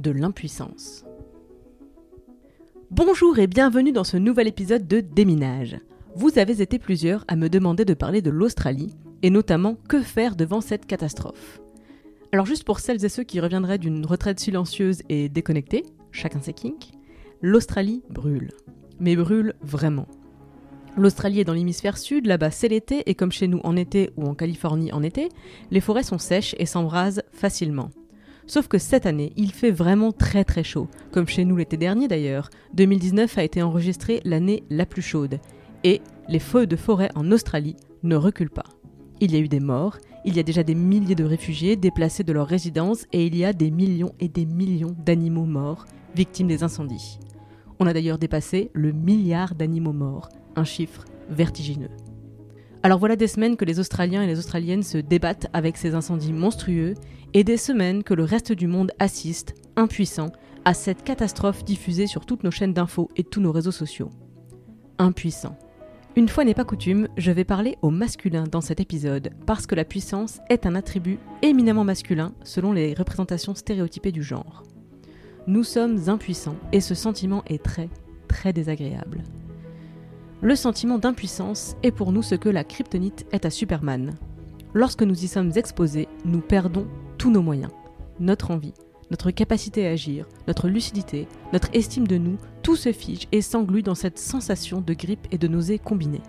de l'impuissance. Bonjour et bienvenue dans ce nouvel épisode de Déminage. Vous avez été plusieurs à me demander de parler de l'Australie, et notamment que faire devant cette catastrophe. Alors juste pour celles et ceux qui reviendraient d'une retraite silencieuse et déconnectée, chacun ses kinks, l'Australie brûle. Mais brûle vraiment. L'Australie est dans l'hémisphère sud, là-bas c'est l'été, et comme chez nous en été ou en Californie en été, les forêts sont sèches et s'embrasent facilement. Sauf que cette année, il fait vraiment très très chaud, comme chez nous l'été dernier d'ailleurs. 2019 a été enregistrée l'année la plus chaude, et les feux de forêt en Australie ne reculent pas. Il y a eu des morts, il y a déjà des milliers de réfugiés déplacés de leur résidence, et il y a des millions et des millions d'animaux morts, victimes des incendies. On a d'ailleurs dépassé le milliard d'animaux morts, un chiffre vertigineux. Alors voilà des semaines que les Australiens et les Australiennes se débattent avec ces incendies monstrueux et des semaines que le reste du monde assiste, impuissant, à cette catastrophe diffusée sur toutes nos chaînes d'infos et tous nos réseaux sociaux. Impuissant. Une fois n'est pas coutume, je vais parler au masculin dans cet épisode parce que la puissance est un attribut éminemment masculin selon les représentations stéréotypées du genre. Nous sommes impuissants et ce sentiment est très, très désagréable. Le sentiment d'impuissance est pour nous ce que la kryptonite est à Superman. Lorsque nous y sommes exposés, nous perdons tous nos moyens. Notre envie, notre capacité à agir, notre lucidité, notre estime de nous, tout se fige et s'englue dans cette sensation de grippe et de nausée combinée.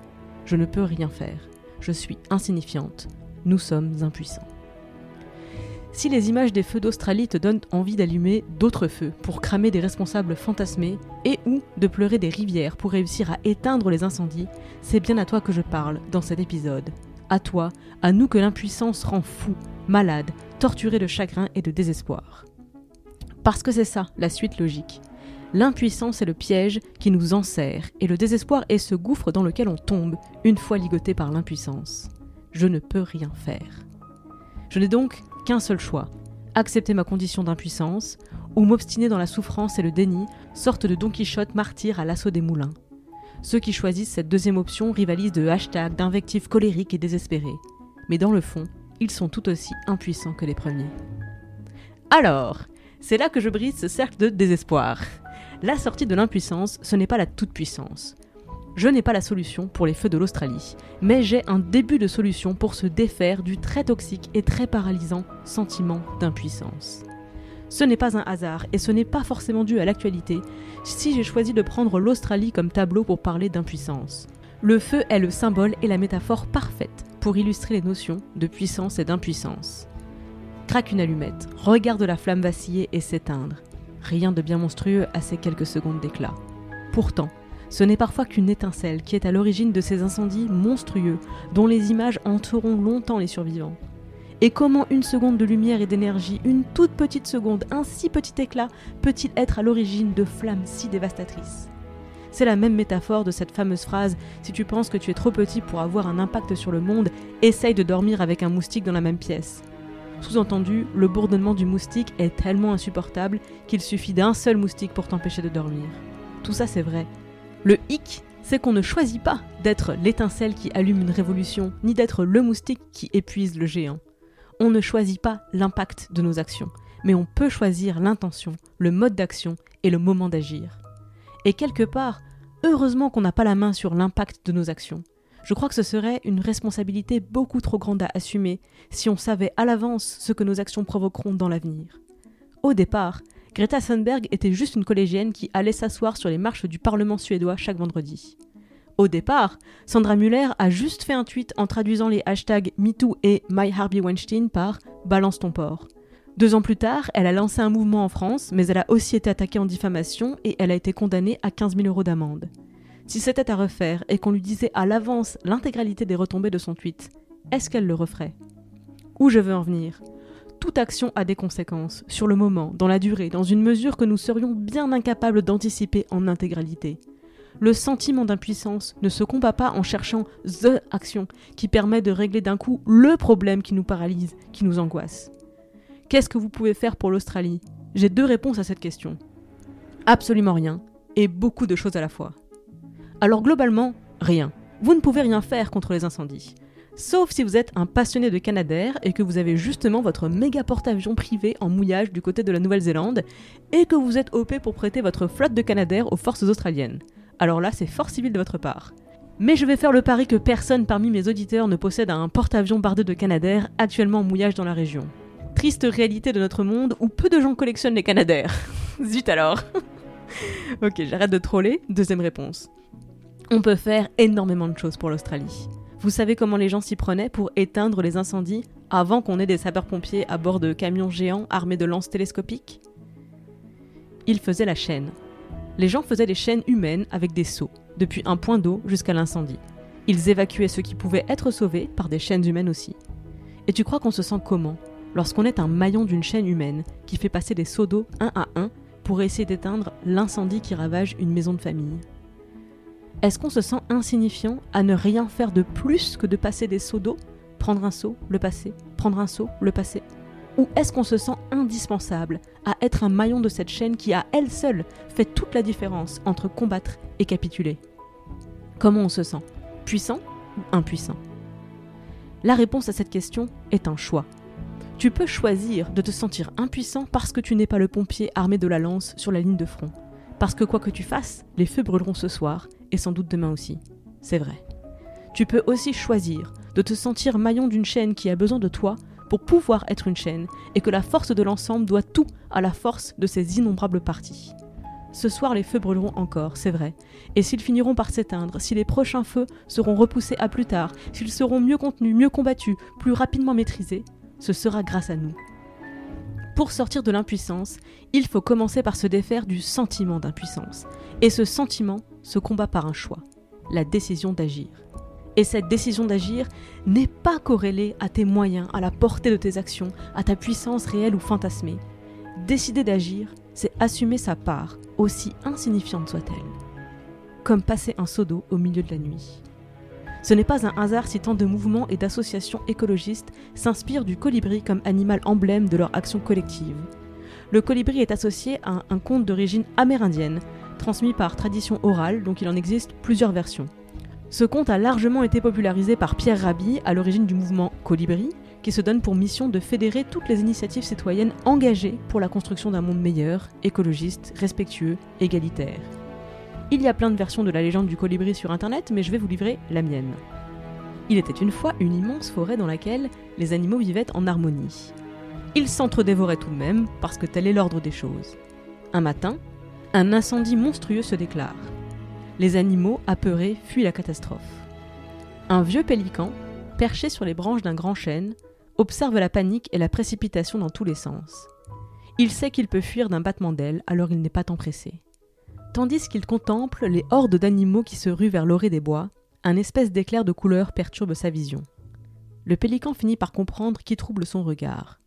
Je ne peux rien faire. Je suis insignifiante. Nous sommes impuissants. Si les images des feux d'Australie te donnent envie d'allumer d'autres feux pour cramer des responsables fantasmés et ou de pleurer des rivières pour réussir à éteindre les incendies, c'est bien à toi que je parle dans cet épisode. À toi, à nous que l'impuissance rend fou, malade, torturé de chagrin et de désespoir. Parce que c'est ça, la suite logique. L'impuissance est le piège qui nous enserre, et le désespoir est ce gouffre dans lequel on tombe une fois ligoté par l'impuissance. Je ne peux rien faire. Je n'ai donc qu'un seul choix, accepter ma condition d'impuissance, ou m'obstiner dans la souffrance et le déni, sorte de Don Quichotte martyr à l'assaut des moulins. Ceux qui choisissent cette deuxième option rivalisent de hashtags, d'invectives colériques et désespérées. Mais dans le fond, ils sont tout aussi impuissants que les premiers. Alors, c'est là que je brise ce cercle de désespoir. La sortie de l'impuissance, ce n'est pas la toute-puissance. Je n'ai pas la solution pour les feux de l'Australie, mais j'ai un début de solution pour se défaire du très toxique et très paralysant sentiment d'impuissance. Ce n'est pas un hasard et ce n'est pas forcément dû à l'actualité si j'ai choisi de prendre l'Australie comme tableau pour parler d'impuissance. Le feu est le symbole et la métaphore parfaite pour illustrer les notions de puissance et d'impuissance. Craque une allumette, regarde la flamme vaciller et s'éteindre. Rien de bien monstrueux à ces quelques secondes d'éclat. Pourtant, ce n'est parfois qu'une étincelle qui est à l'origine de ces incendies monstrueux dont les images hanteront longtemps les survivants. Et comment une seconde de lumière et d'énergie, une toute petite seconde, un si petit éclat, peut-il être à l'origine de flammes si dévastatrices? C'est la même métaphore de cette fameuse phrase Si tu penses que tu es trop petit pour avoir un impact sur le monde, essaye de dormir avec un moustique dans la même pièce. Sous-entendu, le bourdonnement du moustique est tellement insupportable qu'il suffit d'un seul moustique pour t'empêcher de dormir. Tout ça c'est vrai, le hic, c'est qu'on ne choisit pas d'être l'étincelle qui allume une révolution, ni d'être le moustique qui épuise le géant. On ne choisit pas l'impact de nos actions, mais on peut choisir l'intention, le mode d'action et le moment d'agir. Et quelque part, heureusement qu'on n'a pas la main sur l'impact de nos actions. Je crois que ce serait une responsabilité beaucoup trop grande à assumer si on savait à l'avance ce que nos actions provoqueront dans l'avenir. Au départ, Greta Thunberg était juste une collégienne qui allait s'asseoir sur les marches du Parlement suédois chaque vendredi. Au départ, Sandra Muller a juste fait un tweet en traduisant les hashtags MeToo et My Harvey Weinstein par Balance ton porc. Deux ans plus tard, elle a lancé un mouvement en France, mais elle a aussi été attaquée en diffamation et elle a été condamnée à 15 000 euros d'amende. Si c'était à refaire et qu'on lui disait à l'avance l'intégralité des retombées de son tweet, est-ce qu'elle le referait? Où je veux en venir? Toute action a des conséquences, sur le moment, dans la durée, dans une mesure que nous serions bien incapables d'anticiper en intégralité. Le sentiment d'impuissance ne se combat pas en cherchant THE action qui permet de régler d'un coup le problème qui nous paralyse, qui nous angoisse. Qu'est-ce que vous pouvez faire pour l'Australie? J'ai deux réponses à cette question. Absolument rien, et beaucoup de choses à la fois. Alors globalement, rien. Vous ne pouvez rien faire contre les incendies. Sauf si vous êtes un passionné de Canadair et que vous avez justement votre méga porte-avions privé en mouillage du côté de la Nouvelle-Zélande et que vous êtes OP pour prêter votre flotte de Canadair aux forces australiennes. Alors là, c'est fort civil de votre part. Mais je vais faire le pari que personne parmi mes auditeurs ne possède un porte-avions bardé de Canadair actuellement en mouillage dans la région. Triste réalité de notre monde où peu de gens collectionnent les Canadair. Zut alors Ok, j'arrête de troller. Deuxième réponse. On peut faire énormément de choses pour l'Australie. Vous savez comment les gens s'y prenaient pour éteindre les incendies avant qu'on ait des sapeurs-pompiers à bord de camions géants armés de lances télescopiques? Ils faisaient la chaîne. Les gens faisaient des chaînes humaines avec des seaux, depuis un point d'eau jusqu'à l'incendie. Ils évacuaient ceux qui pouvaient être sauvés par des chaînes humaines aussi. Et tu crois qu'on se sent comment lorsqu'on est un maillon d'une chaîne humaine qui fait passer des seaux d'eau un à un pour essayer d'éteindre l'incendie qui ravage une maison de famille? Est-ce qu'on se sent insignifiant à ne rien faire de plus que de passer des seaux d'eau Prendre un seau, le passer, prendre un seau, le passer? Ou est-ce qu'on se sent indispensable à être un maillon de cette chaîne qui à elle seule fait toute la différence entre combattre et capituler? Comment on se sent? Puissant ou impuissant? La réponse à cette question est un choix. Tu peux choisir de te sentir impuissant parce que tu n'es pas le pompier armé de la lance sur la ligne de front. Parce que quoi que tu fasses, les feux brûleront ce soir et sans doute demain aussi. C'est vrai. Tu peux aussi choisir de te sentir maillon d'une chaîne qui a besoin de toi pour pouvoir être une chaîne et que la force de l'ensemble doit tout à la force de ses innombrables parties. Ce soir, les feux brûleront encore, c'est vrai. Et s'ils finiront par s'éteindre, si les prochains feux seront repoussés à plus tard, s'ils seront mieux contenus, mieux combattus, plus rapidement maîtrisés, ce sera grâce à nous. Pour sortir de l'impuissance, il faut commencer par se défaire du sentiment d'impuissance. Et ce sentiment se combat par un choix, la décision d'agir. Et cette décision d'agir n'est pas corrélée à tes moyens, à la portée de tes actions, à ta puissance réelle ou fantasmée. Décider d'agir, c'est assumer sa part, aussi insignifiante soit-elle. Comme passer un seau d'eau au milieu de la nuit. Ce n'est pas un hasard si tant de mouvements et d'associations écologistes s'inspirent du colibri comme animal emblème de leur action collective. Le colibri est associé à un conte d'origine amérindienne, transmis par tradition orale, donc il en existe plusieurs versions. Ce conte a largement été popularisé par Pierre Rabhi à l'origine du mouvement Colibri, qui se donne pour mission de fédérer toutes les initiatives citoyennes engagées pour la construction d'un monde meilleur, écologiste, respectueux, égalitaire. Il y a plein de versions de la légende du colibri sur internet, mais je vais vous livrer la mienne. Il était une fois une immense forêt dans laquelle les animaux vivaient en harmonie. Ils s'entre-dévoraient tout de même, parce que tel est l'ordre des choses. Un matin, un incendie monstrueux se déclare. Les animaux, apeurés, fuient la catastrophe. Un vieux pélican, perché sur les branches d'un grand chêne, observe la panique et la précipitation dans tous les sens. Il sait qu'il peut fuir d'un battement d'ailes, alors il n'est pas tant pressé. Tandis qu'il contemple les hordes d'animaux qui se ruent vers l'orée des bois, un espèce d'éclair de couleur perturbe sa vision. Le pélican finit par comprendre qui trouble son regard.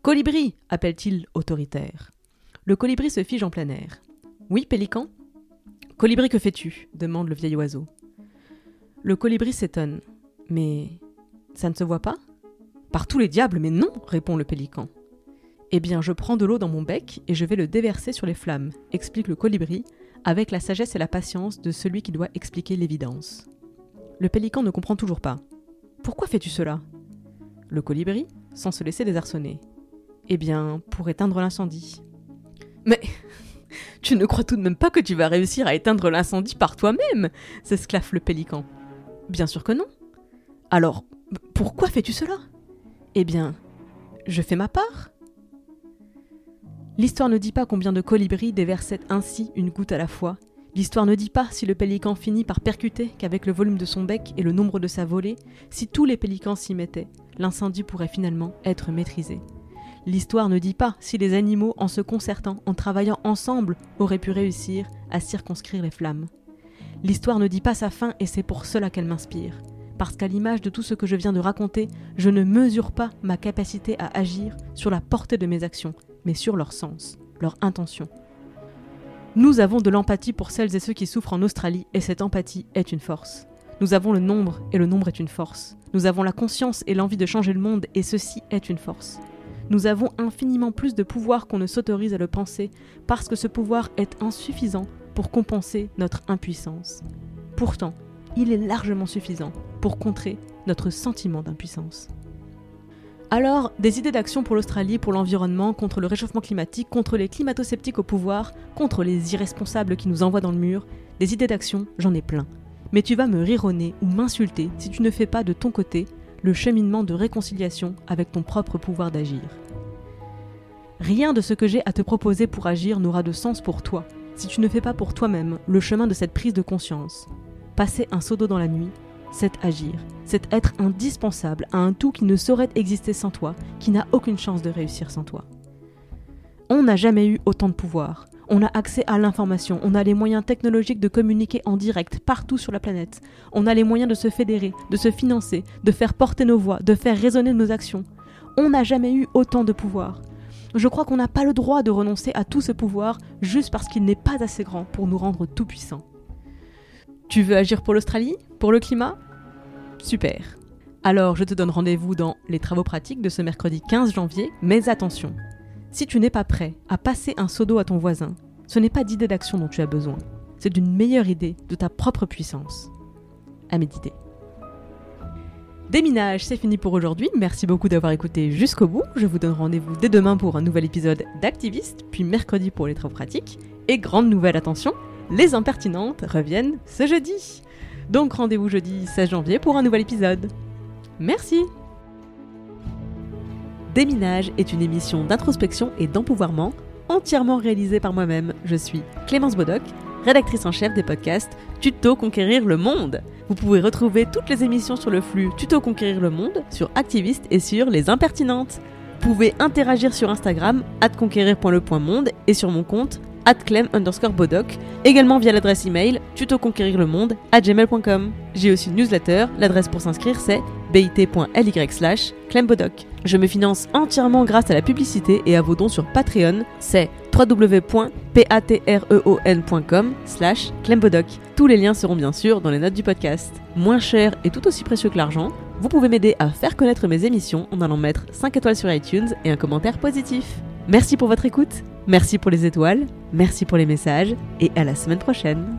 Colibri appelle-t-il autoritaire. Le colibri se fige en plein air. Oui, pélican Colibri, que fais-tu? demande le vieil oiseau. Le colibri s'étonne. Mais ça ne se voit pas Par tous les diables, mais non répond le pélican. Eh bien, je prends de l'eau dans mon bec et je vais le déverser sur les flammes, explique le colibri, avec la sagesse et la patience de celui qui doit expliquer l'évidence. Le pélican ne comprend toujours pas. Pourquoi fais-tu cela? Le colibri, sans se laisser désarçonner. Eh bien, pour éteindre l'incendie. Mais tu ne crois tout de même pas que tu vas réussir à éteindre l'incendie par toi-même s'esclaffe le pélican. Bien sûr que non. Alors, pourquoi fais-tu cela? Eh bien, je fais ma part. L'histoire ne dit pas combien de colibris déversaient ainsi une goutte à la fois. L'histoire ne dit pas si le pélican finit par percuter qu'avec le volume de son bec et le nombre de sa volée, si tous les pélicans s'y mettaient, l'incendie pourrait finalement être maîtrisé. L'histoire ne dit pas si les animaux, en se concertant, en travaillant ensemble, auraient pu réussir à circonscrire les flammes. L'histoire ne dit pas sa fin et c'est pour cela qu'elle m'inspire. Parce qu'à l'image de tout ce que je viens de raconter, je ne mesure pas ma capacité à agir sur la portée de mes actions, mais sur leur sens, leur intention. Nous avons de l'empathie pour celles et ceux qui souffrent en Australie et cette empathie est une force. Nous avons le nombre et le nombre est une force. Nous avons la conscience et l'envie de changer le monde et ceci est une force. Nous avons infiniment plus de pouvoir qu'on ne s'autorise à le penser parce que ce pouvoir est insuffisant pour compenser notre impuissance. Pourtant, il est largement suffisant pour contrer notre sentiment d'impuissance. Alors, des idées d'action pour l'Australie, pour l'environnement, contre le réchauffement climatique, contre les climato-sceptiques au pouvoir, contre les irresponsables qui nous envoient dans le mur, des idées d'action, j'en ai plein. Mais tu vas me rironner ou m'insulter si tu ne fais pas de ton côté le cheminement de réconciliation avec ton propre pouvoir d'agir. Rien de ce que j'ai à te proposer pour agir n'aura de sens pour toi si tu ne fais pas pour toi-même le chemin de cette prise de conscience. Passer un seau d'eau dans la nuit, c'est agir, c'est être indispensable à un tout qui ne saurait exister sans toi, qui n'a aucune chance de réussir sans toi. On n'a jamais eu autant de pouvoir. On a accès à l'information, on a les moyens technologiques de communiquer en direct partout sur la planète. On a les moyens de se fédérer, de se financer, de faire porter nos voix, de faire résonner nos actions. On n'a jamais eu autant de pouvoir. Je crois qu'on n'a pas le droit de renoncer à tout ce pouvoir juste parce qu'il n'est pas assez grand pour nous rendre tout puissants. Tu veux agir pour l'Australie? Pour le climat? Super. Alors je te donne rendez-vous dans les travaux pratiques de ce mercredi 15 janvier, mais attention, si tu n'es pas prêt à passer un seau d'eau à ton voisin, ce n'est pas d'idée d'action dont tu as besoin, c'est d'une meilleure idée de ta propre puissance. À méditer. Déminage, c'est fini pour aujourd'hui. Merci beaucoup d'avoir écouté jusqu'au bout. Je vous donne rendez-vous dès demain pour un nouvel épisode d'Activiste, puis mercredi pour les travaux pratiques. Et grande nouvelle, attention, les impertinentes reviennent ce jeudi. Donc rendez-vous jeudi 16 janvier pour un nouvel épisode. Merci Déminage est une émission d'introspection et d'empouvoirment entièrement réalisée par moi-même. Je suis Clémence Bodoc, rédactrice en chef des podcasts Tuto Conquérir le Monde. Vous pouvez retrouver toutes les émissions sur le flux Tuto Conquérir le Monde, sur Activiste et sur Les Impertinentes. Vous pouvez interagir sur Instagram, conquérir.le.monde et sur mon compte clem underscore bodoc, également via l'adresse email tutoconquérirlemonde à gmail.com. J'ai aussi une newsletter, l'adresse pour s'inscrire c'est bit.ly slash clembodoc. Je me finance entièrement grâce à la publicité et à vos dons sur Patreon, c'est www.patreon.com slash clembodoc. Tous les liens seront bien sûr dans les notes du podcast. Moins cher et tout aussi précieux que l'argent, vous pouvez m'aider à faire connaître mes émissions en allant mettre 5 étoiles sur iTunes et un commentaire positif. Merci pour votre écoute, merci pour les étoiles, merci pour les messages et à la semaine prochaine.